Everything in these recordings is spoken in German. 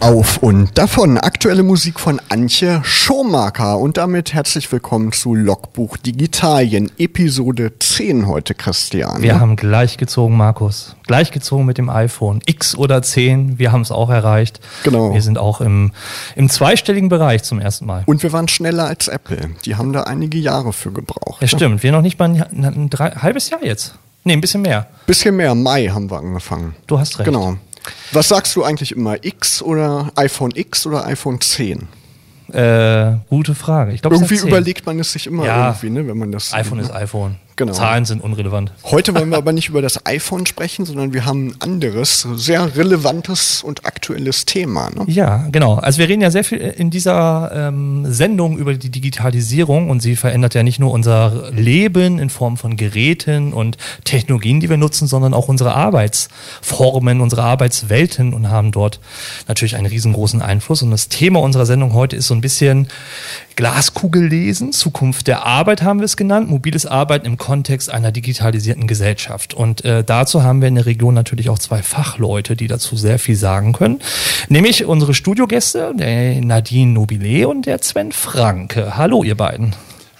Auf und davon aktuelle Musik von Antje Schomaker und damit herzlich willkommen zu Logbuch Digitalien, Episode 10 heute, Christian. Wir haben gleich gezogen, Markus. Gleich gezogen mit dem iPhone. X oder 10, wir haben es auch erreicht. Genau. Wir sind auch im, im zweistelligen Bereich zum ersten Mal. Und wir waren schneller als Apple. Die haben da einige Jahre für gebraucht. Ja, stimmt. Wir noch nicht mal ein, ein, ein halbes Jahr jetzt. Nee, ein bisschen mehr. Bisschen mehr. Mai haben wir angefangen. Du hast recht. Genau. Was sagst du eigentlich immer? X oder iPhone X oder iPhone 10? Äh, gute Frage. Ich glaub, irgendwie überlegt man es sich immer ja, irgendwie, ne, wenn man das. iPhone ist iPhone. Genau. Zahlen sind unrelevant. Heute wollen wir aber nicht über das iPhone sprechen, sondern wir haben ein anderes, sehr relevantes und aktuelles Thema. Ne? Ja, genau. Also wir reden ja sehr viel in dieser ähm, Sendung über die Digitalisierung und sie verändert ja nicht nur unser Leben in Form von Geräten und Technologien, die wir nutzen, sondern auch unsere Arbeitsformen, unsere Arbeitswelten und haben dort natürlich einen riesengroßen Einfluss. Und das Thema unserer Sendung heute ist so ein bisschen Glaskugel lesen, Zukunft der Arbeit haben wir es genannt, mobiles Arbeiten im Kontext einer digitalisierten Gesellschaft. Und äh, dazu haben wir in der Region natürlich auch zwei Fachleute, die dazu sehr viel sagen können. Nämlich unsere Studiogäste, der Nadine Nobile und der Sven Franke. Hallo, ihr beiden.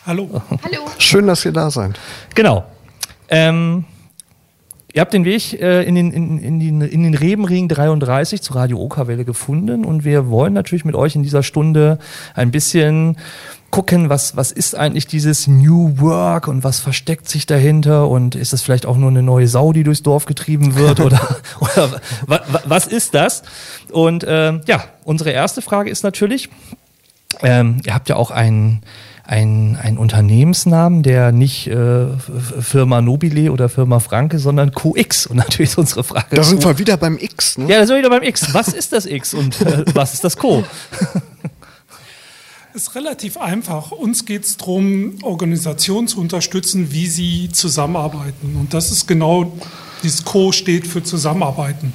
Hallo. Hallo. Schön, dass ihr da seid. Genau. Ähm, Ihr habt den Weg äh, in, den, in, in, den, in den Rebenring 33 zu Radio Okerwelle gefunden und wir wollen natürlich mit euch in dieser Stunde ein bisschen gucken, was, was ist eigentlich dieses New Work und was versteckt sich dahinter und ist das vielleicht auch nur eine neue Sau, die durchs Dorf getrieben wird oder, oder wa, wa, was ist das? Und ähm, ja, unsere erste Frage ist natürlich, ähm, ihr habt ja auch einen ein, ein Unternehmensnamen, der nicht äh, Firma Nobile oder Firma Franke, sondern QX. Und natürlich ist unsere Frage. Da sind wir wieder beim X, ne? Ja, da sind wir wieder beim X. Was ist das X und äh, was ist das Co? ist relativ einfach. Uns geht es darum, Organisationen zu unterstützen, wie sie zusammenarbeiten. Und das ist genau, dieses Co steht für Zusammenarbeiten.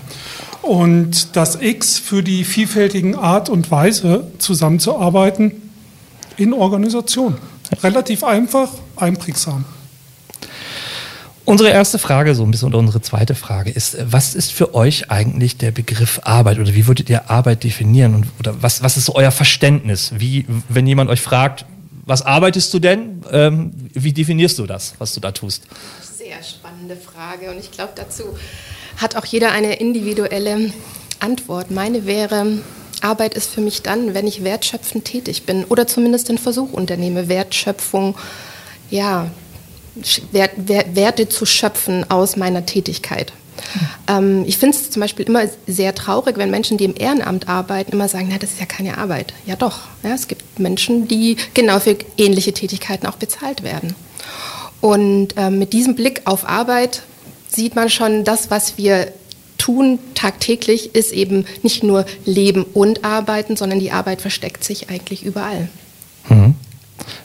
Und das X für die vielfältigen Art und Weise zusammenzuarbeiten in Organisation. Relativ einfach, einprägsam. Unsere erste Frage, so ein bisschen oder unsere zweite Frage ist, was ist für euch eigentlich der Begriff Arbeit oder wie würdet ihr Arbeit definieren und oder was, was ist so euer Verständnis? Wie, wenn jemand euch fragt, was arbeitest du denn? Ähm, wie definierst du das, was du da tust? Sehr spannende Frage und ich glaube, dazu hat auch jeder eine individuelle Antwort. Meine wäre, Arbeit ist für mich dann, wenn ich wertschöpfend tätig bin oder zumindest den Versuch unternehme, Wertschöpfung, ja, Wert, Wert, Werte zu schöpfen aus meiner Tätigkeit. Ähm, ich finde es zum Beispiel immer sehr traurig, wenn Menschen, die im Ehrenamt arbeiten, immer sagen, na, das ist ja keine Arbeit. Ja doch, ja, es gibt Menschen, die genau für ähnliche Tätigkeiten auch bezahlt werden. Und äh, mit diesem Blick auf Arbeit sieht man schon das, was wir tun tagtäglich, ist eben nicht nur Leben und Arbeiten, sondern die Arbeit versteckt sich eigentlich überall. Mhm.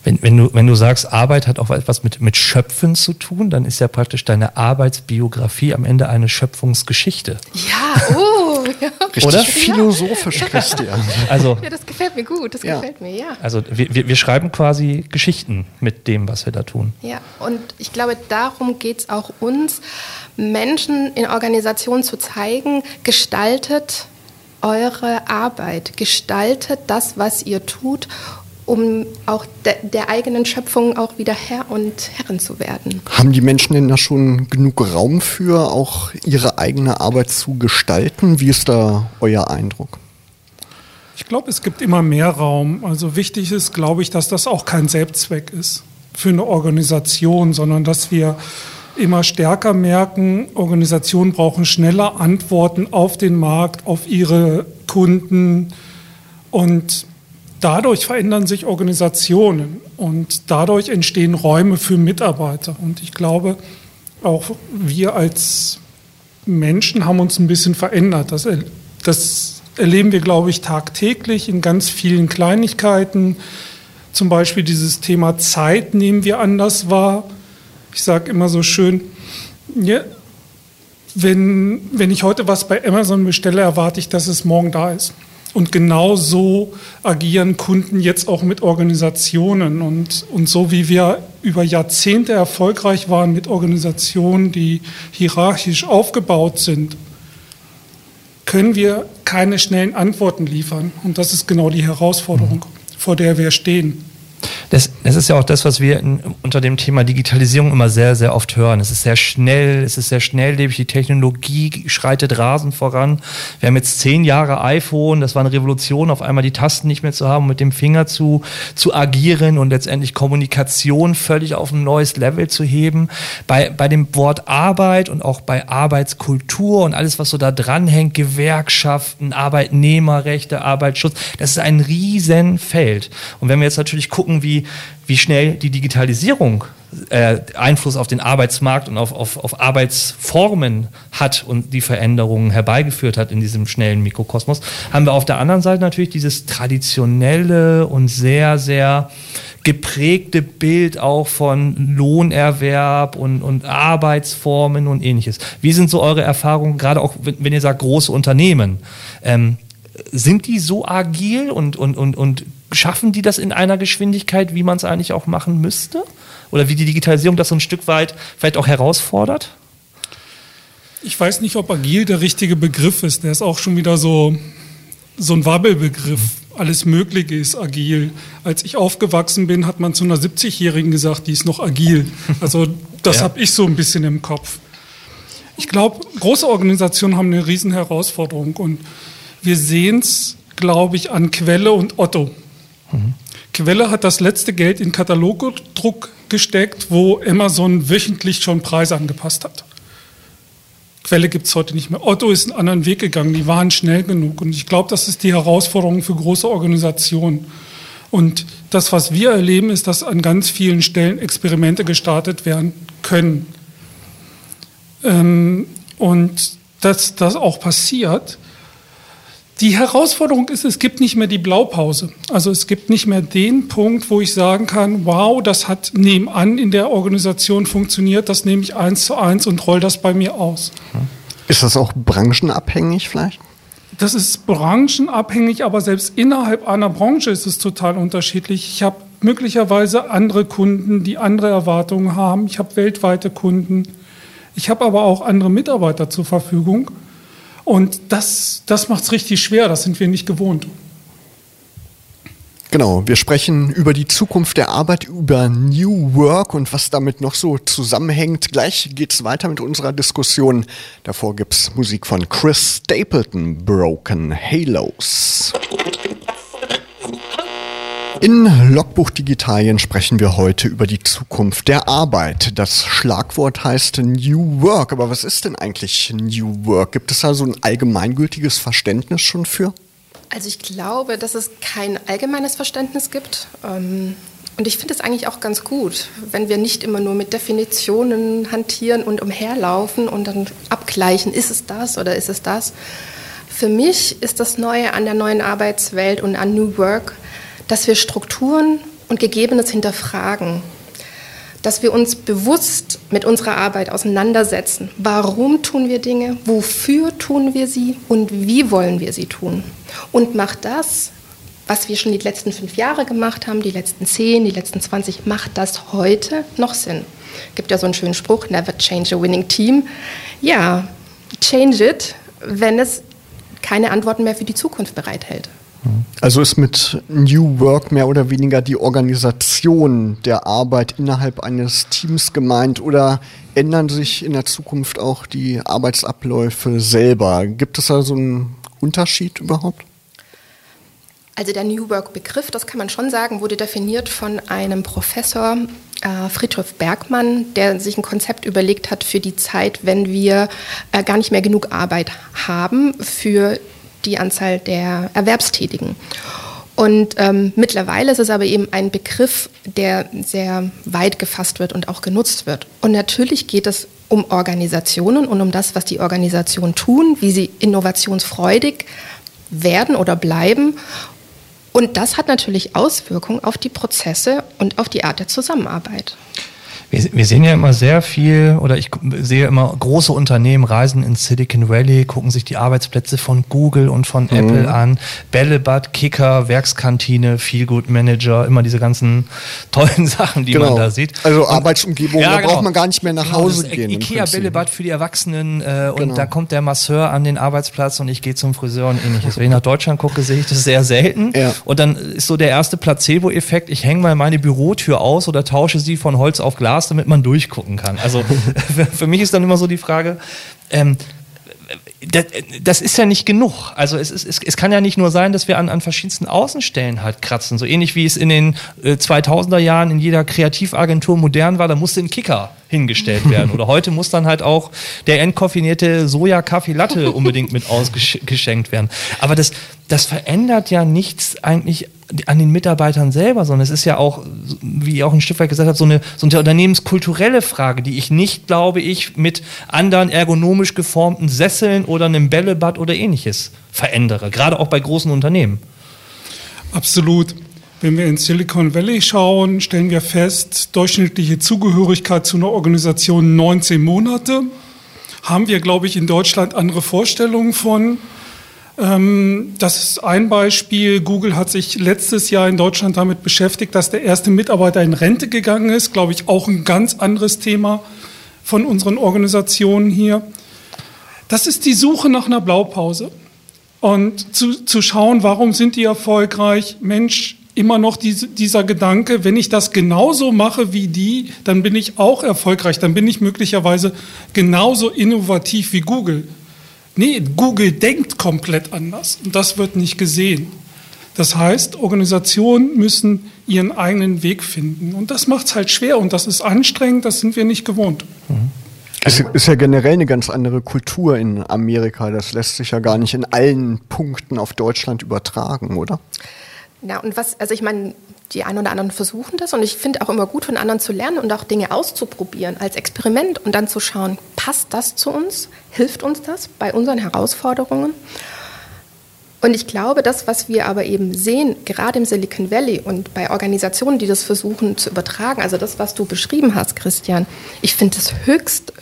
Wenn, wenn, du, wenn du sagst, Arbeit hat auch etwas mit, mit Schöpfen zu tun, dann ist ja praktisch deine Arbeitsbiografie am Ende eine Schöpfungsgeschichte. Ja, oh, ja. Richtig Oder? philosophisch, ja. Christian. Also, ja, das gefällt mir gut, das ja. gefällt mir, ja. Also wir, wir schreiben quasi Geschichten mit dem, was wir da tun. Ja, und ich glaube, darum geht es auch uns, Menschen in Organisationen zu zeigen, gestaltet eure Arbeit, gestaltet das, was ihr tut um auch de der eigenen Schöpfung auch wieder Herr und Herrin zu werden. Haben die Menschen denn da schon genug Raum für, auch ihre eigene Arbeit zu gestalten? Wie ist da euer Eindruck? Ich glaube, es gibt immer mehr Raum. Also wichtig ist, glaube ich, dass das auch kein Selbstzweck ist für eine Organisation, sondern dass wir immer stärker merken, Organisationen brauchen schneller Antworten auf den Markt, auf ihre Kunden und dadurch verändern sich Organisationen und dadurch entstehen Räume für Mitarbeiter. Und ich glaube, auch wir als Menschen haben uns ein bisschen verändert. Das, das erleben wir, glaube ich, tagtäglich in ganz vielen Kleinigkeiten. zum Beispiel dieses Thema Zeit nehmen wir anders wahr. Ich sage immer so schön, ja, wenn, wenn ich heute was bei Amazon bestelle, erwarte ich, dass es morgen da ist. Und genau so agieren Kunden jetzt auch mit Organisationen. Und, und so wie wir über Jahrzehnte erfolgreich waren mit Organisationen, die hierarchisch aufgebaut sind, können wir keine schnellen Antworten liefern. Und das ist genau die Herausforderung, vor der wir stehen. Das, das ist ja auch das, was wir in, unter dem Thema Digitalisierung immer sehr, sehr oft hören. Es ist sehr schnell, es ist sehr schnelllebig, die Technologie schreitet rasend voran. Wir haben jetzt zehn Jahre iPhone, das war eine Revolution, auf einmal die Tasten nicht mehr zu haben, mit dem Finger zu, zu agieren und letztendlich Kommunikation völlig auf ein neues Level zu heben. Bei, bei dem Wort Arbeit und auch bei Arbeitskultur und alles, was so da dranhängt, Gewerkschaften, Arbeitnehmerrechte, Arbeitsschutz, das ist ein Riesenfeld. Und wenn wir jetzt natürlich gucken, wie wie, schnell die Digitalisierung äh, Einfluss auf den Arbeitsmarkt und auf, auf, auf Arbeitsformen hat und die Veränderungen herbeigeführt hat in diesem schnellen Mikrokosmos, haben wir auf der anderen Seite natürlich dieses traditionelle und sehr, sehr geprägte Bild auch von Lohnerwerb und, und Arbeitsformen und ähnliches. Wie sind so eure Erfahrungen, gerade auch wenn, wenn ihr sagt große Unternehmen? Ähm, sind die so agil und, und, und, und schaffen die das in einer Geschwindigkeit, wie man es eigentlich auch machen müsste? Oder wie die Digitalisierung das so ein Stück weit vielleicht auch herausfordert? Ich weiß nicht, ob agil der richtige Begriff ist. Der ist auch schon wieder so, so ein Wabbelbegriff. Alles Mögliche ist agil. Als ich aufgewachsen bin, hat man zu einer 70-Jährigen gesagt, die ist noch agil. Also das ja. habe ich so ein bisschen im Kopf. Ich glaube, große Organisationen haben eine riesen Herausforderung und wir sehen es, glaube ich, an Quelle und Otto. Quelle hat das letzte Geld in Katalogdruck gesteckt, wo Amazon wöchentlich schon Preise angepasst hat. Quelle gibt es heute nicht mehr. Otto ist einen anderen Weg gegangen, die waren schnell genug. Und ich glaube, das ist die Herausforderung für große Organisationen. Und das, was wir erleben, ist, dass an ganz vielen Stellen Experimente gestartet werden können. Ähm, und dass das auch passiert, die Herausforderung ist, es gibt nicht mehr die Blaupause. Also es gibt nicht mehr den Punkt, wo ich sagen kann, wow, das hat nebenan in der Organisation funktioniert, das nehme ich eins zu eins und roll das bei mir aus. Ist das auch branchenabhängig vielleicht? Das ist branchenabhängig, aber selbst innerhalb einer Branche ist es total unterschiedlich. Ich habe möglicherweise andere Kunden, die andere Erwartungen haben. Ich habe weltweite Kunden. Ich habe aber auch andere Mitarbeiter zur Verfügung. Und das, das macht es richtig schwer, das sind wir nicht gewohnt. Genau, wir sprechen über die Zukunft der Arbeit, über New Work und was damit noch so zusammenhängt. Gleich geht es weiter mit unserer Diskussion. Davor gibt es Musik von Chris Stapleton, Broken Halos. In Logbuch Digitalien sprechen wir heute über die Zukunft der Arbeit. Das Schlagwort heißt New Work. Aber was ist denn eigentlich New Work? Gibt es da so ein allgemeingültiges Verständnis schon für? Also ich glaube, dass es kein allgemeines Verständnis gibt. Ähm, und ich finde es eigentlich auch ganz gut, wenn wir nicht immer nur mit Definitionen hantieren und umherlaufen und dann abgleichen, ist es das oder ist es das. Für mich ist das Neue an der neuen Arbeitswelt und an New Work, dass wir Strukturen und Gegebenes hinterfragen, dass wir uns bewusst mit unserer Arbeit auseinandersetzen. Warum tun wir Dinge? Wofür tun wir sie? Und wie wollen wir sie tun? Und macht das, was wir schon die letzten fünf Jahre gemacht haben, die letzten zehn, die letzten 20, macht das heute noch Sinn? Gibt ja so einen schönen Spruch, never change a winning team. Ja, change it, wenn es keine Antworten mehr für die Zukunft bereithält. Also ist mit New Work mehr oder weniger die Organisation der Arbeit innerhalb eines Teams gemeint oder ändern sich in der Zukunft auch die Arbeitsabläufe selber? Gibt es da so einen Unterschied überhaupt? Also der New Work-Begriff, das kann man schon sagen, wurde definiert von einem Professor äh, Friedrich Bergmann, der sich ein Konzept überlegt hat für die Zeit, wenn wir äh, gar nicht mehr genug Arbeit haben für die Anzahl der Erwerbstätigen. Und ähm, mittlerweile ist es aber eben ein Begriff, der sehr weit gefasst wird und auch genutzt wird. Und natürlich geht es um Organisationen und um das, was die Organisationen tun, wie sie innovationsfreudig werden oder bleiben Und das hat natürlich Auswirkungen auf die Prozesse und auf die Art der Zusammenarbeit. Wir, wir, sehen ja immer sehr viel, oder ich sehe immer große Unternehmen reisen in Silicon Valley, gucken sich die Arbeitsplätze von Google und von mhm. Apple an. Bällebad, Kicker, Werkskantine, Feelgood Manager, immer diese ganzen tollen Sachen, die genau. man da sieht. Also und, Arbeitsumgebung, ja, da genau. braucht man gar nicht mehr nach genau, Hause gehen. Ikea Bällebad für die Erwachsenen äh, und genau. da kommt der Masseur an den Arbeitsplatz und ich gehe zum Friseur und ähnliches. Wenn ich nach Deutschland gucke, sehe ich das sehr selten. Ja. Und dann ist so der erste Placebo-Effekt, ich hänge mal meine Bürotür aus oder tausche sie von Holz auf Glas Glas, damit man durchgucken kann. Also für mich ist dann immer so die Frage, ähm, das, das, ist ja nicht genug. Also es, ist, es, es, kann ja nicht nur sein, dass wir an, an verschiedensten Außenstellen halt kratzen. So ähnlich wie es in den äh, 2000er Jahren in jeder Kreativagentur modern war, da musste ein Kicker hingestellt werden. Oder heute muss dann halt auch der entkoffinierte Soja-Kaffee-Latte unbedingt mit ausgeschenkt werden. Aber das, das verändert ja nichts eigentlich an den Mitarbeitern selber, sondern es ist ja auch, wie auch ein Stück weit gesagt hat, so eine, so eine unternehmenskulturelle Frage, die ich nicht, glaube ich, mit anderen ergonomisch geformten Sesseln oder einem Bällebad oder ähnliches verändere. Gerade auch bei großen Unternehmen. Absolut. Wenn wir in Silicon Valley schauen, stellen wir fest, durchschnittliche Zugehörigkeit zu einer Organisation 19 Monate. Haben wir, glaube ich, in Deutschland andere Vorstellungen von. Ähm, das ist ein Beispiel. Google hat sich letztes Jahr in Deutschland damit beschäftigt, dass der erste Mitarbeiter in Rente gegangen ist. Glaube ich, auch ein ganz anderes Thema von unseren Organisationen hier. Das ist die Suche nach einer Blaupause. Und zu, zu schauen, warum sind die erfolgreich? Mensch, immer noch diese, dieser Gedanke, wenn ich das genauso mache wie die, dann bin ich auch erfolgreich, dann bin ich möglicherweise genauso innovativ wie Google. Nee, Google denkt komplett anders und das wird nicht gesehen. Das heißt, Organisationen müssen ihren eigenen Weg finden und das macht es halt schwer und das ist anstrengend, das sind wir nicht gewohnt. Mhm. Es ist ja generell eine ganz andere Kultur in Amerika. Das lässt sich ja gar nicht in allen Punkten auf Deutschland übertragen, oder? Ja, und was, also ich meine, die einen oder anderen versuchen das und ich finde auch immer gut von anderen zu lernen und auch Dinge auszuprobieren als Experiment und dann zu schauen, passt das zu uns? Hilft uns das bei unseren Herausforderungen? Und ich glaube, das, was wir aber eben sehen, gerade im Silicon Valley und bei Organisationen, die das versuchen zu übertragen, also das, was du beschrieben hast, Christian, ich finde es höchst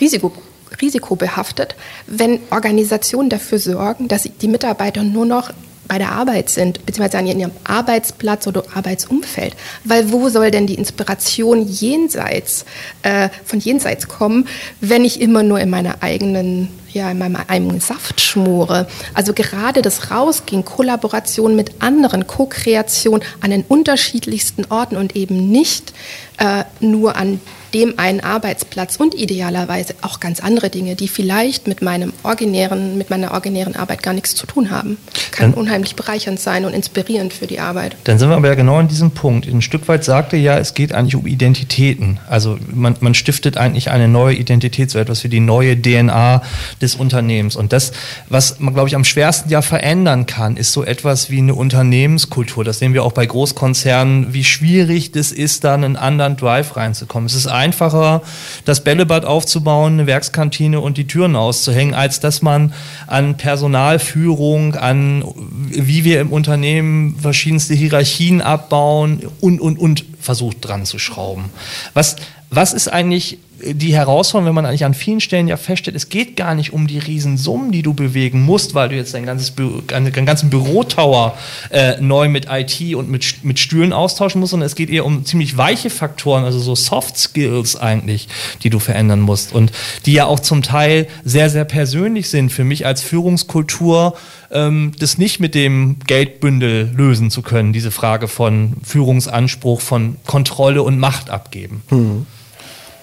risiko, risikobehaftet, wenn Organisationen dafür sorgen, dass die Mitarbeiter nur noch bei der Arbeit sind, beziehungsweise an ihrem Arbeitsplatz oder Arbeitsumfeld. Weil wo soll denn die Inspiration jenseits, äh, von jenseits kommen, wenn ich immer nur in meiner eigenen ja, in meinem eigenen Saft schmore. Also gerade das Rausgehen, Kollaboration mit anderen, Co-Kreation an den unterschiedlichsten Orten und eben nicht äh, nur an dem einen Arbeitsplatz und idealerweise auch ganz andere Dinge, die vielleicht mit meinem originären, mit meiner originären Arbeit gar nichts zu tun haben. Kann dann, unheimlich bereichernd sein und inspirierend für die Arbeit. Dann sind wir aber ja genau an diesem Punkt. Ein Stück weit sagte ja, es geht eigentlich um Identitäten. Also man, man stiftet eigentlich eine neue Identität, so etwas wie die neue DNA des Unternehmens. Und das, was man, glaube ich, am schwersten ja verändern kann, ist so etwas wie eine Unternehmenskultur. Das sehen wir auch bei Großkonzernen, wie schwierig das ist, da einen anderen Drive reinzukommen. Es ist einfacher, das Bällebad aufzubauen, eine Werkskantine und die Türen auszuhängen, als dass man an Personalführung, an wie wir im Unternehmen verschiedenste Hierarchien abbauen und, und, und versucht dran zu schrauben. Was, was ist eigentlich die Herausforderung, wenn man eigentlich an vielen Stellen ja feststellt, es geht gar nicht um die Riesensummen, die du bewegen musst, weil du jetzt dein ganzes Bü deinen ganzen Bürotower äh, neu mit IT und mit, mit Stühlen austauschen musst, sondern es geht eher um ziemlich weiche Faktoren, also so Soft Skills eigentlich, die du verändern musst und die ja auch zum Teil sehr, sehr persönlich sind für mich als Führungskultur, ähm, das nicht mit dem Geldbündel lösen zu können, diese Frage von Führungsanspruch, von Kontrolle und Macht abgeben. Mhm.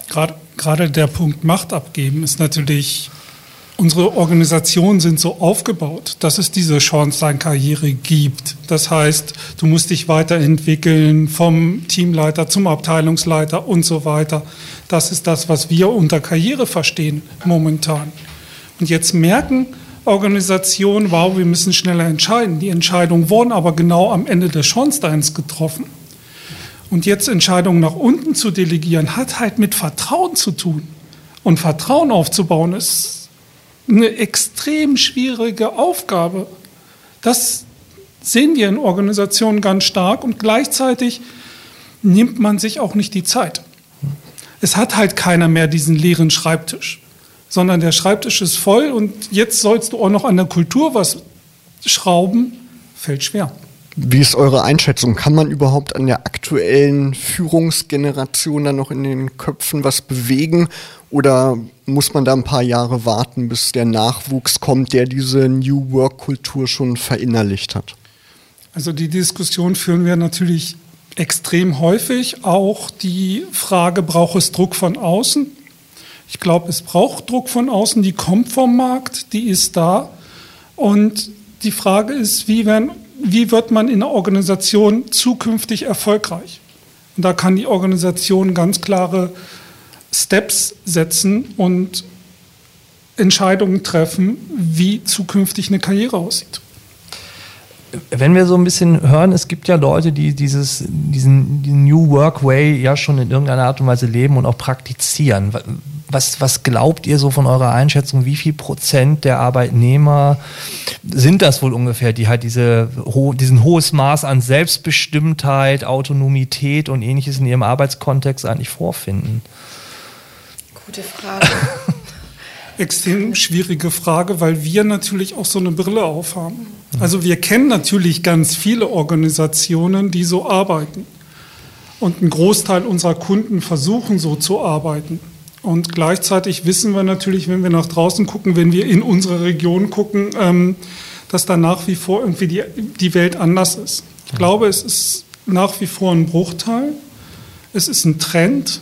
Gerade gerade der Punkt Macht abgeben ist natürlich, unsere Organisationen sind so aufgebaut, dass es diese Schornsteinkarriere gibt. Das heißt, du musst dich weiterentwickeln vom Teamleiter zum Abteilungsleiter und so weiter. Das ist das, was wir unter Karriere verstehen momentan. Und jetzt merken Organisationen, wow, wir müssen schneller entscheiden. Die Entscheidungen wurden aber genau am Ende des Schornsteins getroffen. Und jetzt Entscheidungen nach unten zu delegieren, hat halt mit Vertrauen zu tun. Und Vertrauen aufzubauen ist eine extrem schwierige Aufgabe. Das sehen wir in Organisationen ganz stark und gleichzeitig nimmt man sich auch nicht die Zeit. Es hat halt keiner mehr diesen leeren Schreibtisch, sondern der Schreibtisch ist voll und jetzt sollst du auch noch an der Kultur was schrauben, fällt schwer. Wie ist eure Einschätzung? Kann man überhaupt an der aktuellen Führungsgeneration dann noch in den Köpfen was bewegen? Oder muss man da ein paar Jahre warten, bis der Nachwuchs kommt, der diese New Work-Kultur schon verinnerlicht hat? Also die Diskussion führen wir natürlich extrem häufig. Auch die Frage, braucht es Druck von außen? Ich glaube, es braucht Druck von außen, die kommt vom Markt, die ist da. Und die Frage ist, wie, werden, wie wird man in der Organisation zukünftig erfolgreich? Und da kann die Organisation ganz klare Steps setzen und Entscheidungen treffen, wie zukünftig eine Karriere aussieht wenn wir so ein bisschen hören, es gibt ja Leute, die dieses, diesen, diesen New Work Way ja schon in irgendeiner Art und Weise leben und auch praktizieren. Was, was glaubt ihr so von eurer Einschätzung? Wie viel Prozent der Arbeitnehmer sind das wohl ungefähr, die halt diese, diesen hohes Maß an Selbstbestimmtheit, Autonomität und ähnliches in ihrem Arbeitskontext eigentlich vorfinden? Gute Frage. extrem schwierige Frage, weil wir natürlich auch so eine Brille aufhaben. Also wir kennen natürlich ganz viele Organisationen, die so arbeiten. Und ein Großteil unserer Kunden versuchen so zu arbeiten. Und gleichzeitig wissen wir natürlich, wenn wir nach draußen gucken, wenn wir in unsere Region gucken, ähm, dass da nach wie vor irgendwie die, die Welt anders ist. Ich glaube, es ist nach wie vor ein Bruchteil. Es ist ein Trend,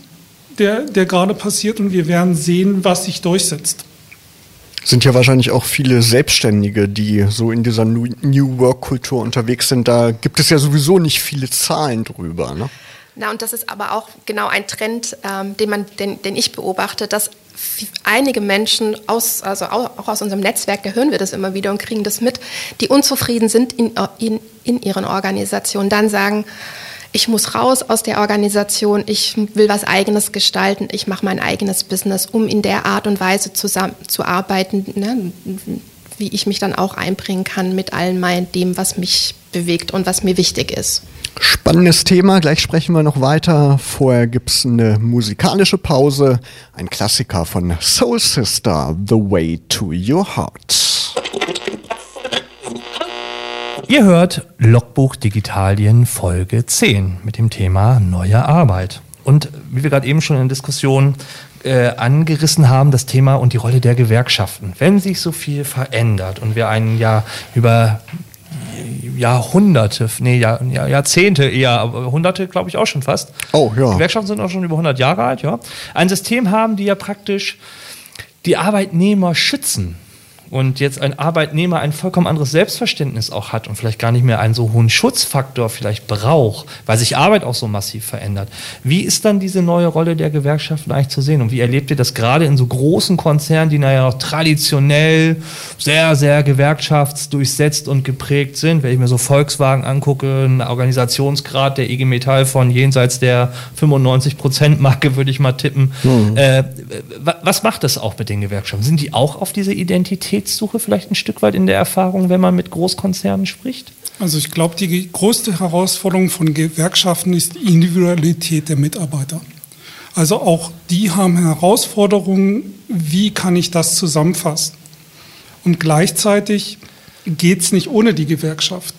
der, der gerade passiert und wir werden sehen, was sich durchsetzt sind ja wahrscheinlich auch viele Selbstständige, die so in dieser New Work-Kultur unterwegs sind. Da gibt es ja sowieso nicht viele Zahlen drüber. Ne? Na, und das ist aber auch genau ein Trend, ähm, den, man, den, den ich beobachte, dass einige Menschen aus, also auch aus unserem Netzwerk, da hören wir das immer wieder und kriegen das mit, die unzufrieden sind in, in, in ihren Organisationen, dann sagen, ich muss raus aus der Organisation, ich will was eigenes gestalten, ich mache mein eigenes Business, um in der Art und Weise zusammen zu arbeiten, ne, wie ich mich dann auch einbringen kann mit allem mein, dem, was mich bewegt und was mir wichtig ist. Spannendes Thema, gleich sprechen wir noch weiter. Vorher gibt es eine musikalische Pause, ein Klassiker von Soul Sister, The Way to Your Heart. Ihr hört Logbuch Digitalien Folge 10 mit dem Thema neue Arbeit. Und wie wir gerade eben schon in der Diskussion äh, angerissen haben, das Thema und die Rolle der Gewerkschaften. Wenn sich so viel verändert und wir einen ja über Jahrhunderte, nee, Jahr, Jahrzehnte eher, aber Hunderte glaube ich auch schon fast. Oh, ja. Gewerkschaften sind auch schon über 100 Jahre alt, ja. Ein System haben, die ja praktisch die Arbeitnehmer schützen und jetzt ein Arbeitnehmer ein vollkommen anderes Selbstverständnis auch hat und vielleicht gar nicht mehr einen so hohen Schutzfaktor vielleicht braucht, weil sich Arbeit auch so massiv verändert. Wie ist dann diese neue Rolle der Gewerkschaften eigentlich zu sehen und wie erlebt ihr das gerade in so großen Konzernen, die naja auch traditionell sehr, sehr gewerkschaftsdurchsetzt und geprägt sind? Wenn ich mir so Volkswagen angucke, ein Organisationsgrad der IG Metall von jenseits der 95 Prozent Marke, würde ich mal tippen. Mhm. Äh, was macht das auch mit den Gewerkschaften? Sind die auch auf diese Identität Qualitätssuche vielleicht ein Stück weit in der Erfahrung, wenn man mit Großkonzernen spricht? Also ich glaube, die größte Herausforderung von Gewerkschaften ist die Individualität der Mitarbeiter. Also auch die haben Herausforderungen, wie kann ich das zusammenfassen? Und gleichzeitig geht es nicht ohne die Gewerkschaft.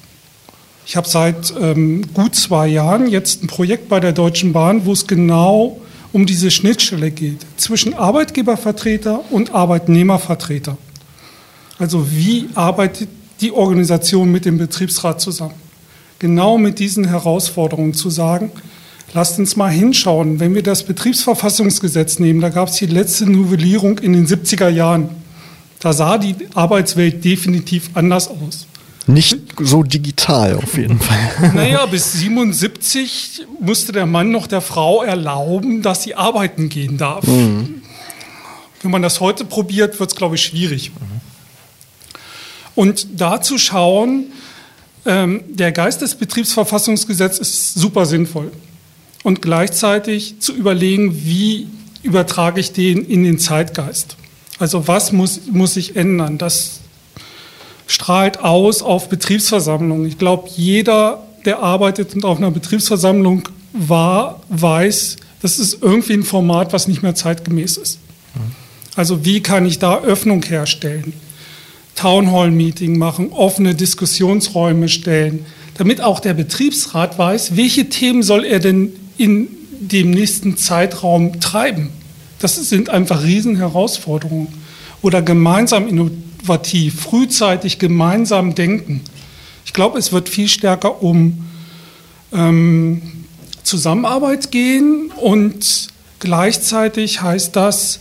Ich habe seit ähm, gut zwei Jahren jetzt ein Projekt bei der Deutschen Bahn, wo es genau um diese Schnittstelle geht zwischen Arbeitgebervertreter und Arbeitnehmervertreter. Also wie arbeitet die Organisation mit dem Betriebsrat zusammen? Genau mit diesen Herausforderungen zu sagen, lasst uns mal hinschauen. Wenn wir das Betriebsverfassungsgesetz nehmen, da gab es die letzte Novellierung in den 70er Jahren. Da sah die Arbeitswelt definitiv anders aus. Nicht so digital auf jeden Fall. Naja, bis 77 musste der Mann noch der Frau erlauben, dass sie arbeiten gehen darf. Mhm. Wenn man das heute probiert, wird es, glaube ich, schwierig. Mhm. Und da zu schauen, ähm, der Geist des Betriebsverfassungsgesetzes ist super sinnvoll. Und gleichzeitig zu überlegen, wie übertrage ich den in den Zeitgeist. Also was muss, muss sich ändern? Das strahlt aus auf Betriebsversammlungen. Ich glaube, jeder, der arbeitet und auf einer Betriebsversammlung war, weiß, das ist irgendwie ein Format, was nicht mehr zeitgemäß ist. Also wie kann ich da Öffnung herstellen? Townhall-Meeting machen, offene Diskussionsräume stellen, damit auch der Betriebsrat weiß, welche Themen soll er denn in dem nächsten Zeitraum treiben. Das sind einfach Riesenherausforderungen. Oder gemeinsam innovativ, frühzeitig gemeinsam denken. Ich glaube, es wird viel stärker um ähm, Zusammenarbeit gehen und gleichzeitig heißt das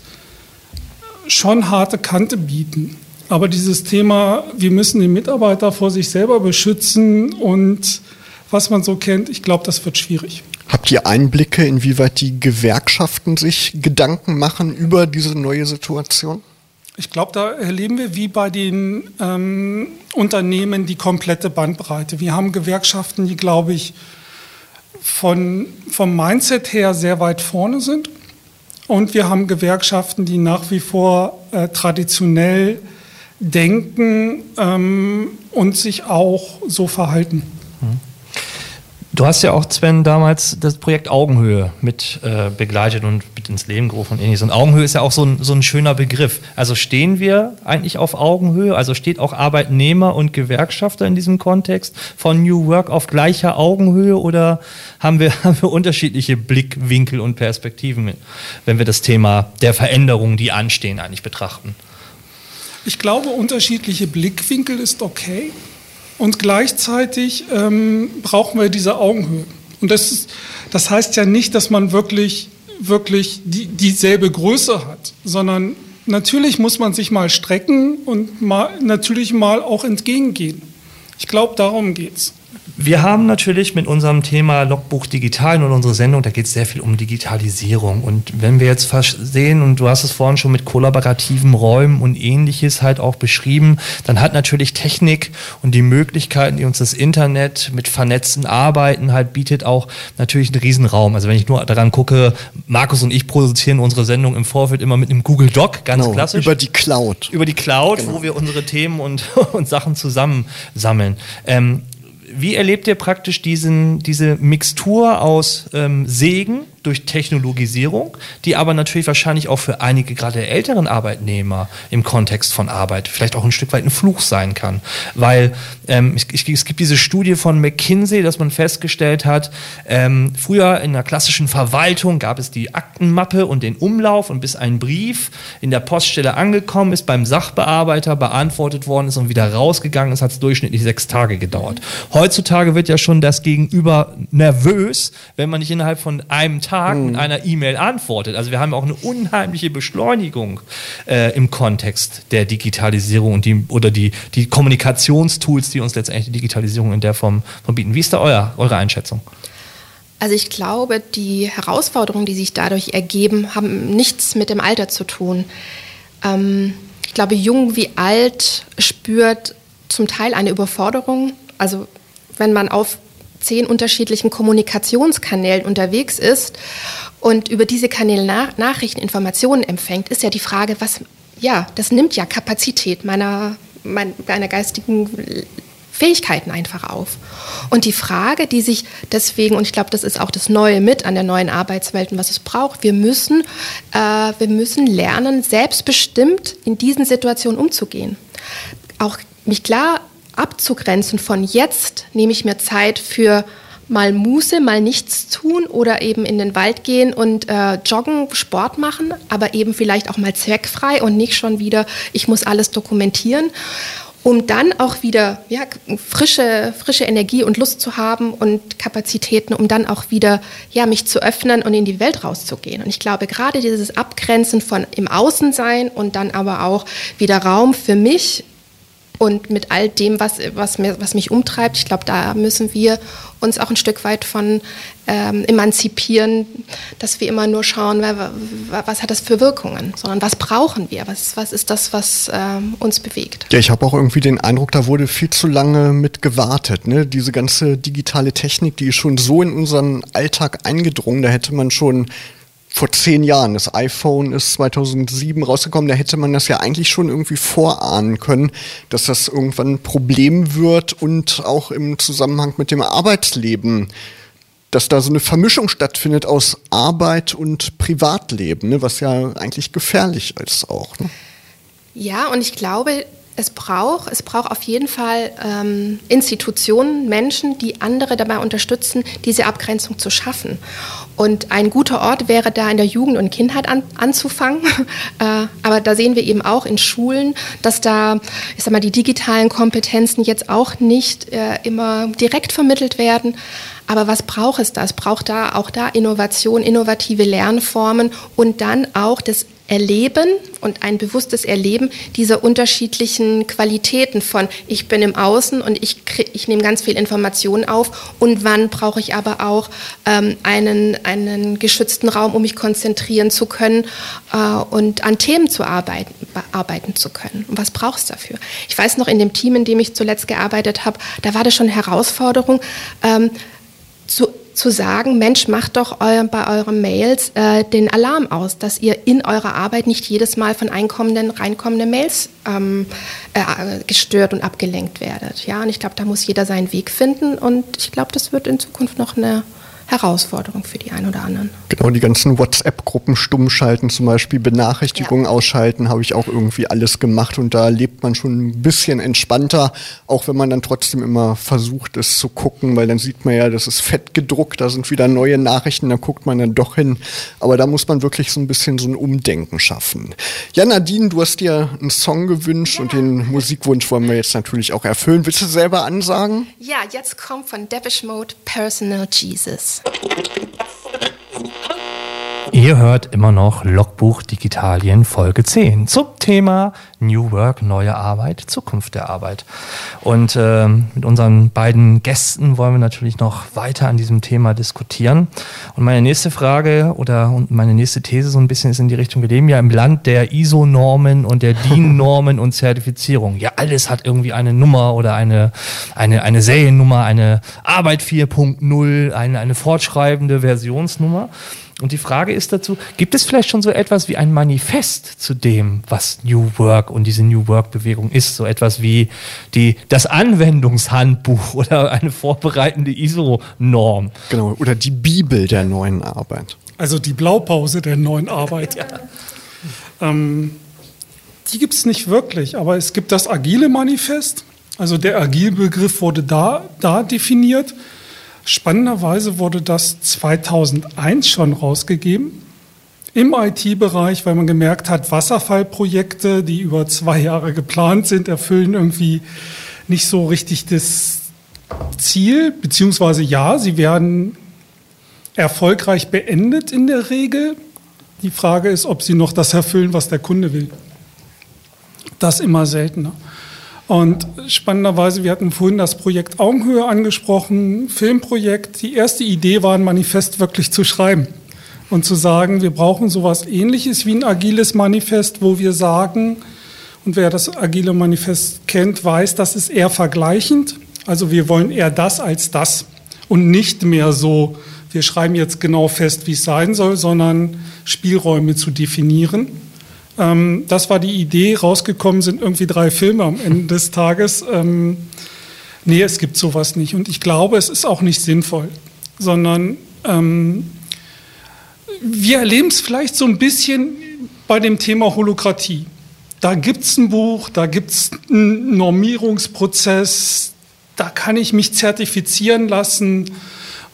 schon harte Kante bieten. Aber dieses Thema, wir müssen den Mitarbeiter vor sich selber beschützen und was man so kennt, ich glaube, das wird schwierig. Habt ihr Einblicke, inwieweit die Gewerkschaften sich Gedanken machen über diese neue Situation? Ich glaube, da erleben wir wie bei den ähm, Unternehmen die komplette Bandbreite. Wir haben Gewerkschaften, die, glaube ich, von, vom Mindset her sehr weit vorne sind. Und wir haben Gewerkschaften, die nach wie vor äh, traditionell denken ähm, und sich auch so verhalten. Du hast ja auch, Sven, damals das Projekt Augenhöhe mit äh, begleitet und mit ins Leben gerufen und ähnliches. Und Augenhöhe ist ja auch so ein, so ein schöner Begriff. Also stehen wir eigentlich auf Augenhöhe? Also steht auch Arbeitnehmer und Gewerkschafter in diesem Kontext von New Work auf gleicher Augenhöhe oder haben wir, haben wir unterschiedliche Blickwinkel und Perspektiven, wenn wir das Thema der Veränderungen, die anstehen, eigentlich betrachten? Ich glaube, unterschiedliche Blickwinkel ist okay. Und gleichzeitig ähm, brauchen wir diese Augenhöhe. Und das, ist, das heißt ja nicht, dass man wirklich, wirklich die, dieselbe Größe hat, sondern natürlich muss man sich mal strecken und mal, natürlich mal auch entgegengehen. Ich glaube, darum geht's. Wir haben natürlich mit unserem Thema Logbuch Digital und unsere Sendung, da geht es sehr viel um Digitalisierung. Und wenn wir jetzt sehen, und du hast es vorhin schon mit kollaborativen Räumen und ähnliches halt auch beschrieben, dann hat natürlich Technik und die Möglichkeiten, die uns das Internet mit vernetzten Arbeiten halt bietet, auch natürlich einen Riesenraum. Also wenn ich nur daran gucke, Markus und ich produzieren unsere Sendung im Vorfeld immer mit einem Google Doc, ganz genau, klassisch. Über die Cloud. Über die Cloud, genau. wo wir unsere Themen und, und Sachen zusammensammeln. Ähm, wie erlebt ihr praktisch diesen, diese Mixtur aus ähm, Segen durch Technologisierung, die aber natürlich wahrscheinlich auch für einige gerade älteren Arbeitnehmer im Kontext von Arbeit vielleicht auch ein Stück weit ein Fluch sein kann. Weil ähm, ich, ich, es gibt diese Studie von McKinsey, dass man festgestellt hat, ähm, früher in der klassischen Verwaltung gab es die Aktenmappe und den Umlauf und bis ein Brief in der Poststelle angekommen ist, beim Sachbearbeiter beantwortet worden ist und wieder rausgegangen ist, hat es durchschnittlich sechs Tage gedauert. Heutzutage wird ja schon das Gegenüber nervös, wenn man nicht innerhalb von einem Tag Tag mit mhm. einer E-Mail antwortet. Also wir haben auch eine unheimliche Beschleunigung äh, im Kontext der Digitalisierung und die, oder die, die Kommunikationstools, die uns letztendlich die Digitalisierung in der Form bieten. Wie ist da euer, eure Einschätzung? Also ich glaube, die Herausforderungen, die sich dadurch ergeben, haben nichts mit dem Alter zu tun. Ähm, ich glaube, jung wie alt spürt zum Teil eine Überforderung. Also wenn man auf zehn unterschiedlichen Kommunikationskanälen unterwegs ist und über diese Kanäle nach Nachrichten, Informationen empfängt, ist ja die Frage, was, ja, das nimmt ja Kapazität meiner, meiner geistigen Fähigkeiten einfach auf. Und die Frage, die sich deswegen, und ich glaube, das ist auch das Neue mit an der neuen Arbeitswelt und was es braucht, wir müssen, äh, wir müssen lernen, selbstbestimmt in diesen Situationen umzugehen. Auch mich klar abzugrenzen von jetzt nehme ich mir Zeit für mal Muße, mal nichts tun oder eben in den Wald gehen und äh, joggen, Sport machen, aber eben vielleicht auch mal zweckfrei und nicht schon wieder, ich muss alles dokumentieren, um dann auch wieder ja, frische, frische Energie und Lust zu haben und Kapazitäten, um dann auch wieder ja, mich zu öffnen und in die Welt rauszugehen. Und ich glaube, gerade dieses Abgrenzen von im Außensein und dann aber auch wieder Raum für mich und mit all dem, was, was, mir, was mich umtreibt, ich glaube, da müssen wir uns auch ein Stück weit von ähm, emanzipieren, dass wir immer nur schauen, was hat das für Wirkungen, sondern was brauchen wir, was, was ist das, was ähm, uns bewegt. Ja, ich habe auch irgendwie den Eindruck, da wurde viel zu lange mit gewartet. Ne? Diese ganze digitale Technik, die ist schon so in unseren Alltag eingedrungen, da hätte man schon vor zehn Jahren. Das iPhone ist 2007 rausgekommen. Da hätte man das ja eigentlich schon irgendwie vorahnen können, dass das irgendwann ein Problem wird und auch im Zusammenhang mit dem Arbeitsleben dass da so eine Vermischung stattfindet aus Arbeit und Privatleben, ne, was ja eigentlich gefährlich ist auch. Ne? Ja, und ich glaube, es braucht, es braucht auf jeden Fall ähm, Institutionen, Menschen, die andere dabei unterstützen, diese Abgrenzung zu schaffen. Und ein guter Ort wäre da in der Jugend und Kindheit an, anzufangen. äh, aber da sehen wir eben auch in Schulen, dass da, ich sag mal, die digitalen Kompetenzen jetzt auch nicht äh, immer direkt vermittelt werden. Aber was braucht es da? Es braucht da auch da Innovation, innovative Lernformen und dann auch das Erleben und ein bewusstes Erleben dieser unterschiedlichen Qualitäten von ich bin im Außen und ich, ich nehme ganz viel Informationen auf und wann brauche ich aber auch ähm, einen, einen geschützten Raum, um mich konzentrieren zu können äh, und an Themen zu arbeiten, arbeiten zu können. Und was braucht es dafür? Ich weiß noch, in dem Team, in dem ich zuletzt gearbeitet habe, da war das schon eine Herausforderung, ähm, zu sagen, Mensch, macht doch euer, bei euren Mails äh, den Alarm aus, dass ihr in eurer Arbeit nicht jedes Mal von einkommenden, reinkommenden Mails ähm, äh, gestört und abgelenkt werdet. Ja, und ich glaube, da muss jeder seinen Weg finden und ich glaube, das wird in Zukunft noch eine Herausforderung für die einen oder anderen. Genau, die ganzen WhatsApp-Gruppen stumm schalten, zum Beispiel Benachrichtigungen ja. ausschalten, habe ich auch irgendwie alles gemacht und da lebt man schon ein bisschen entspannter, auch wenn man dann trotzdem immer versucht, es zu gucken, weil dann sieht man ja, das ist fett gedruckt, da sind wieder neue Nachrichten, da guckt man dann doch hin. Aber da muss man wirklich so ein bisschen so ein Umdenken schaffen. Ja, Nadine, du hast dir einen Song gewünscht ja. und den Musikwunsch wollen wir jetzt natürlich auch erfüllen. Willst du selber ansagen? Ja, jetzt kommt von Depeche Mode Personal Jesus. Nossa. Ihr hört immer noch Logbuch Digitalien Folge 10 zum Thema New Work, neue Arbeit, Zukunft der Arbeit. Und äh, mit unseren beiden Gästen wollen wir natürlich noch weiter an diesem Thema diskutieren. Und meine nächste Frage oder meine nächste These so ein bisschen ist in die Richtung, wir leben ja im Land der ISO-Normen und der DIN-Normen und Zertifizierung. Ja, alles hat irgendwie eine Nummer oder eine, eine, eine Seriennummer, eine Arbeit 4.0, eine, eine fortschreibende Versionsnummer. Und die Frage ist dazu, gibt es vielleicht schon so etwas wie ein Manifest zu dem, was New Work und diese New Work-Bewegung ist? So etwas wie die, das Anwendungshandbuch oder eine vorbereitende ISO-Norm. Genau, oder die Bibel der neuen Arbeit. Also die Blaupause der neuen Arbeit. ja. ähm, die gibt es nicht wirklich, aber es gibt das Agile Manifest. Also der Agile-Begriff wurde da, da definiert. Spannenderweise wurde das 2001 schon rausgegeben im IT-Bereich, weil man gemerkt hat, Wasserfallprojekte, die über zwei Jahre geplant sind, erfüllen irgendwie nicht so richtig das Ziel, beziehungsweise ja, sie werden erfolgreich beendet in der Regel. Die Frage ist, ob sie noch das erfüllen, was der Kunde will. Das immer seltener. Und spannenderweise, wir hatten vorhin das Projekt Augenhöhe angesprochen, Filmprojekt. Die erste Idee war, ein Manifest wirklich zu schreiben und zu sagen, wir brauchen sowas ähnliches wie ein agiles Manifest, wo wir sagen, und wer das agile Manifest kennt, weiß, das ist eher vergleichend. Also wir wollen eher das als das und nicht mehr so, wir schreiben jetzt genau fest, wie es sein soll, sondern Spielräume zu definieren. Ähm, das war die Idee. Rausgekommen sind irgendwie drei Filme am Ende des Tages. Ähm, nee, es gibt sowas nicht. Und ich glaube, es ist auch nicht sinnvoll, sondern ähm, wir erleben es vielleicht so ein bisschen bei dem Thema Holokratie. Da gibt es ein Buch, da gibt es einen Normierungsprozess, da kann ich mich zertifizieren lassen.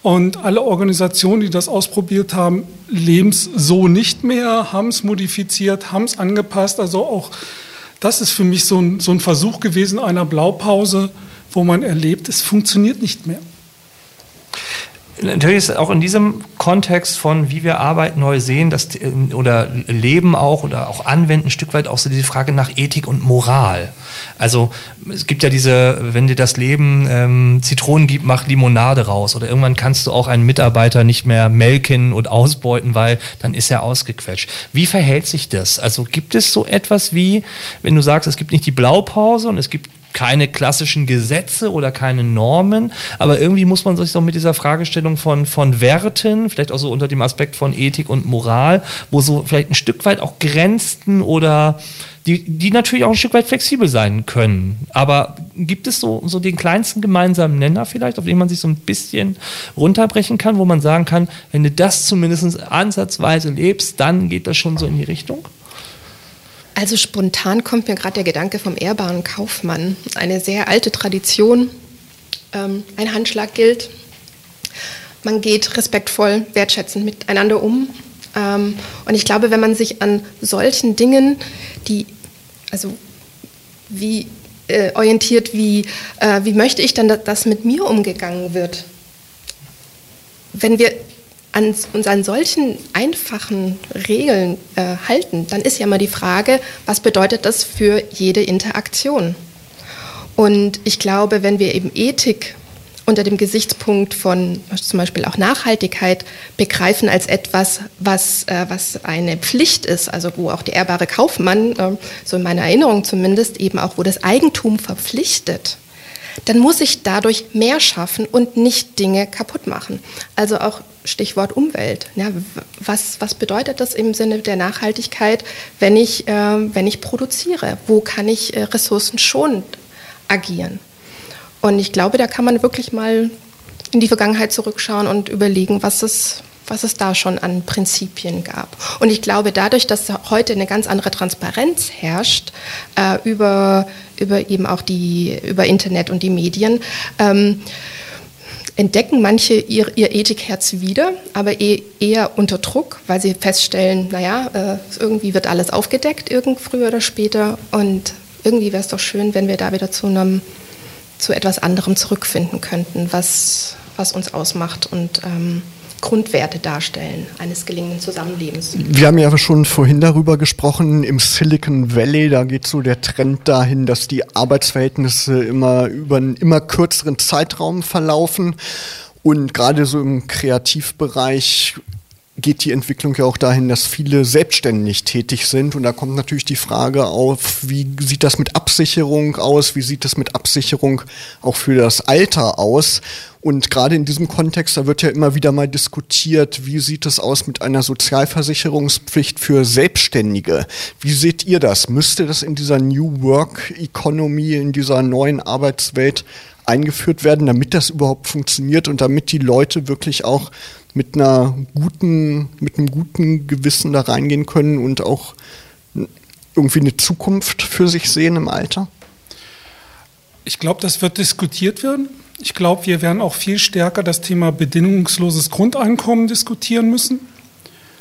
Und alle Organisationen, die das ausprobiert haben, leben es so nicht mehr, haben es modifiziert, haben es angepasst. Also auch das ist für mich so ein, so ein Versuch gewesen einer Blaupause, wo man erlebt, es funktioniert nicht mehr natürlich ist auch in diesem Kontext von, wie wir Arbeit neu sehen, das, oder leben auch oder auch anwenden, ein Stück weit auch so diese Frage nach Ethik und Moral. Also es gibt ja diese, wenn dir das Leben ähm, Zitronen gibt, mach Limonade raus. Oder irgendwann kannst du auch einen Mitarbeiter nicht mehr melken und ausbeuten, weil dann ist er ausgequetscht. Wie verhält sich das? Also gibt es so etwas wie, wenn du sagst, es gibt nicht die Blaupause und es gibt keine klassischen Gesetze oder keine Normen, aber irgendwie muss man sich doch mit dieser Fragestellung von, von Werten, vielleicht auch so unter dem Aspekt von Ethik und Moral, wo so vielleicht ein Stück weit auch Grenzen oder die, die natürlich auch ein Stück weit flexibel sein können. Aber gibt es so, so den kleinsten gemeinsamen Nenner vielleicht, auf den man sich so ein bisschen runterbrechen kann, wo man sagen kann, wenn du das zumindest ansatzweise lebst, dann geht das schon so in die Richtung? Also spontan kommt mir gerade der Gedanke vom ehrbaren Kaufmann. Eine sehr alte Tradition. Ähm, ein Handschlag gilt. Man geht respektvoll, wertschätzend miteinander um. Ähm, und ich glaube, wenn man sich an solchen Dingen, die, also wie äh, orientiert, wie, äh, wie möchte ich dann, dass, dass mit mir umgegangen wird, wenn wir an, uns an solchen einfachen Regeln äh, halten, dann ist ja mal die Frage, was bedeutet das für jede Interaktion? Und ich glaube, wenn wir eben Ethik unter dem Gesichtspunkt von zum Beispiel auch Nachhaltigkeit begreifen als etwas, was, äh, was eine Pflicht ist, also wo auch der ehrbare Kaufmann, äh, so in meiner Erinnerung zumindest, eben auch, wo das Eigentum verpflichtet, dann muss ich dadurch mehr schaffen und nicht Dinge kaputt machen. Also auch Stichwort Umwelt. Ja, was, was bedeutet das im Sinne der Nachhaltigkeit, wenn ich, äh, wenn ich produziere? Wo kann ich äh, ressourcenschonend agieren? Und ich glaube, da kann man wirklich mal in die Vergangenheit zurückschauen und überlegen, was es, was es da schon an Prinzipien gab. Und ich glaube, dadurch, dass heute eine ganz andere Transparenz herrscht äh, über, über eben auch die, über Internet und die Medien, ähm, entdecken manche ihr, ihr Ethikherz wieder, aber eh, eher unter Druck, weil sie feststellen, naja, äh, irgendwie wird alles aufgedeckt, irgend früher oder später. Und irgendwie wäre es doch schön, wenn wir da wieder zu einem zu etwas anderem zurückfinden könnten, was, was uns ausmacht und ähm, Grundwerte darstellen eines gelingenden Zusammenlebens. Wir haben ja schon vorhin darüber gesprochen, im Silicon Valley, da geht so der Trend dahin, dass die Arbeitsverhältnisse immer über einen immer kürzeren Zeitraum verlaufen. Und gerade so im Kreativbereich geht die Entwicklung ja auch dahin, dass viele selbstständig tätig sind. Und da kommt natürlich die Frage auf, wie sieht das mit Absicherung aus? Wie sieht das mit Absicherung auch für das Alter aus? Und gerade in diesem Kontext, da wird ja immer wieder mal diskutiert, wie sieht es aus mit einer Sozialversicherungspflicht für Selbstständige? Wie seht ihr das? Müsste das in dieser New Work Economy, in dieser neuen Arbeitswelt eingeführt werden, damit das überhaupt funktioniert und damit die Leute wirklich auch mit einer guten, mit einem guten Gewissen da reingehen können und auch irgendwie eine Zukunft für sich sehen im Alter? Ich glaube, das wird diskutiert werden. Ich glaube, wir werden auch viel stärker das Thema bedingungsloses Grundeinkommen diskutieren müssen.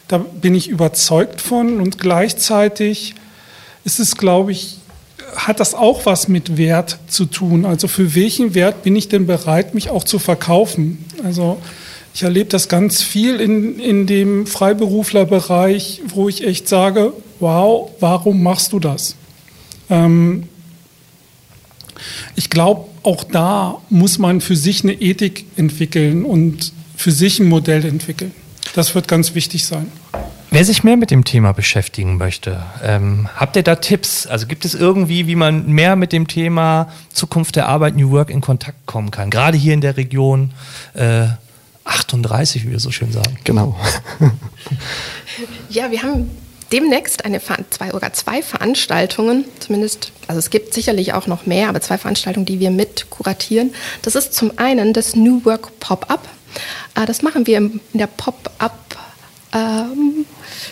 Da bin ich überzeugt von. Und gleichzeitig ist es, glaube ich, hat das auch was mit Wert zu tun. Also für welchen Wert bin ich denn bereit, mich auch zu verkaufen? Also ich erlebe das ganz viel in, in dem Freiberuflerbereich, wo ich echt sage, wow, warum machst du das? Ähm, ich glaube, auch da muss man für sich eine Ethik entwickeln und für sich ein Modell entwickeln. Das wird ganz wichtig sein. Wer sich mehr mit dem Thema beschäftigen möchte, ähm, habt ihr da Tipps? Also gibt es irgendwie, wie man mehr mit dem Thema Zukunft der Arbeit, New Work in Kontakt kommen kann? Gerade hier in der Region äh, 38, wie wir so schön sagen. Genau. ja, wir haben demnächst eine zwei oder zwei Veranstaltungen, zumindest, also es gibt sicherlich auch noch mehr, aber zwei Veranstaltungen, die wir mit kuratieren. Das ist zum einen das New Work Pop-up. Äh, das machen wir in der Pop-up ähm,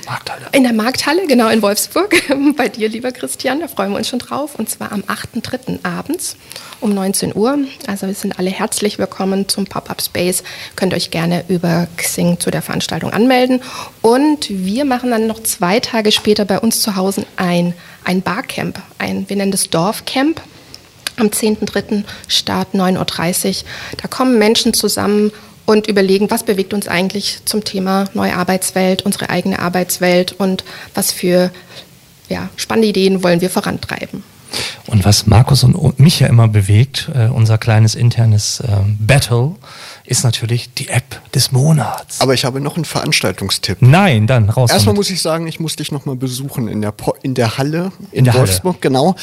Markthalle. In der Markthalle, genau in Wolfsburg. Bei dir, lieber Christian, da freuen wir uns schon drauf. Und zwar am 8.3. abends um 19 Uhr. Also wir sind alle herzlich willkommen zum Pop-Up Space. Könnt euch gerne über Xing zu der Veranstaltung anmelden. Und wir machen dann noch zwei Tage später bei uns zu Hause ein, ein Barcamp. Ein, wir nennen das Dorfcamp. Am 10.3. Start 9.30 Uhr. Da kommen Menschen zusammen und überlegen, was bewegt uns eigentlich zum Thema neue Arbeitswelt, unsere eigene Arbeitswelt und was für ja, spannende Ideen wollen wir vorantreiben. Und was Markus und mich ja immer bewegt, äh, unser kleines internes äh, Battle, ist natürlich die App des Monats. Aber ich habe noch einen Veranstaltungstipp. Nein, dann raus. Erstmal damit. muss ich sagen, ich muss dich nochmal besuchen in der, po in der Halle in, in der Wolfsburg, Halle. genau.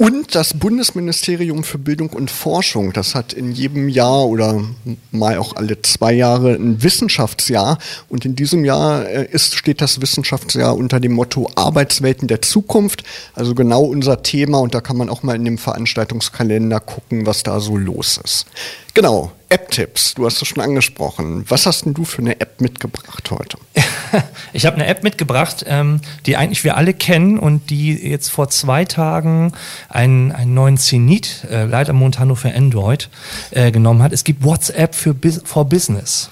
Und das Bundesministerium für Bildung und Forschung, das hat in jedem Jahr oder mal auch alle zwei Jahre ein Wissenschaftsjahr. Und in diesem Jahr äh, ist, steht das Wissenschaftsjahr unter dem Motto Arbeitswelten der Zukunft. Also genau unser Thema. Und da kann man auch mal in dem Veranstaltungskalender gucken, was da so los ist. Genau, App-Tipps, du hast es schon angesprochen. Was hast denn du für eine App mitgebracht heute? ich habe eine App mitgebracht, ähm, die eigentlich wir alle kennen und die jetzt vor zwei Tagen einen, einen neuen Zenit, äh, leider momentan nur für Android, äh, genommen hat. Es gibt WhatsApp für for Business.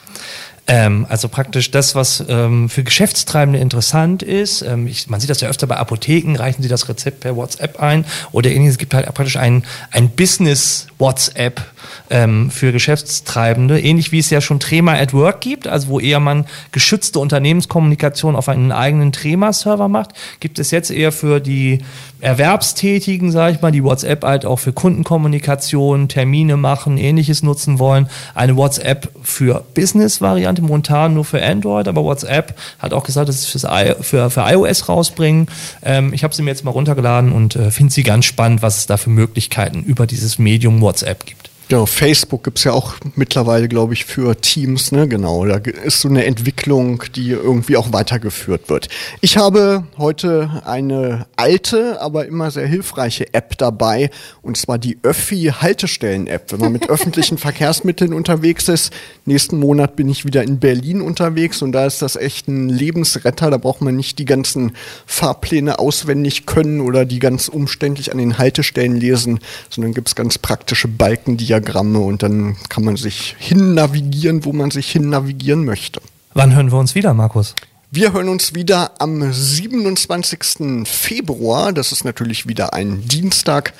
Ähm, also praktisch das, was ähm, für Geschäftstreibende interessant ist. Ähm, ich, man sieht das ja öfter bei Apotheken, reichen sie das Rezept per WhatsApp ein oder ähnliches. Es gibt halt praktisch ein, ein Business-WhatsApp ähm, für Geschäftstreibende, ähnlich wie es ja schon Trema at Work gibt, also wo eher man geschützte Unternehmenskommunikation auf einen eigenen Trema-Server macht, gibt es jetzt eher für die Erwerbstätigen, sage ich mal, die WhatsApp halt auch für Kundenkommunikation, Termine machen, ähnliches nutzen wollen. Eine WhatsApp für Business-Variante, momentan nur für Android, aber WhatsApp hat auch gesagt, dass sie es für, iOS rausbringen. Ähm, ich habe sie mir jetzt mal runtergeladen und äh, finde sie ganz spannend, was es da für Möglichkeiten über dieses Medium WhatsApp gibt. Genau, Facebook gibt's ja auch mittlerweile, glaube ich, für Teams, ne? Genau. Da ist so eine Entwicklung, die irgendwie auch weitergeführt wird. Ich habe heute eine alte, aber immer sehr hilfreiche App dabei, und zwar die Öffi-Haltestellen-App. Wenn man mit öffentlichen Verkehrsmitteln unterwegs ist, nächsten Monat bin ich wieder in Berlin unterwegs und da ist das echt ein Lebensretter. Da braucht man nicht die ganzen Fahrpläne auswendig können oder die ganz umständlich an den Haltestellen lesen, sondern gibt's ganz praktische Balken, die ja Diagramme und dann kann man sich hin navigieren, wo man sich hin navigieren möchte. Wann hören wir uns wieder, Markus? Wir hören uns wieder am 27. Februar. Das ist natürlich wieder ein Dienstag,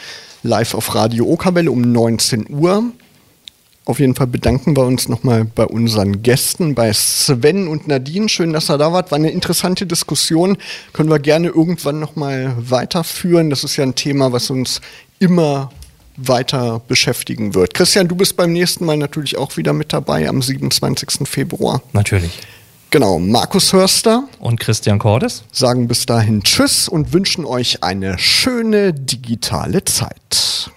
live auf Radio Okabelle um 19 Uhr. Auf jeden Fall bedanken wir uns nochmal bei unseren Gästen, bei Sven und Nadine. Schön, dass ihr da wart. War eine interessante Diskussion. Können wir gerne irgendwann nochmal weiterführen. Das ist ja ein Thema, was uns immer weiter beschäftigen wird. Christian, du bist beim nächsten Mal natürlich auch wieder mit dabei am 27. Februar. Natürlich. Genau, Markus Hörster und Christian Cordes sagen bis dahin Tschüss und wünschen euch eine schöne digitale Zeit.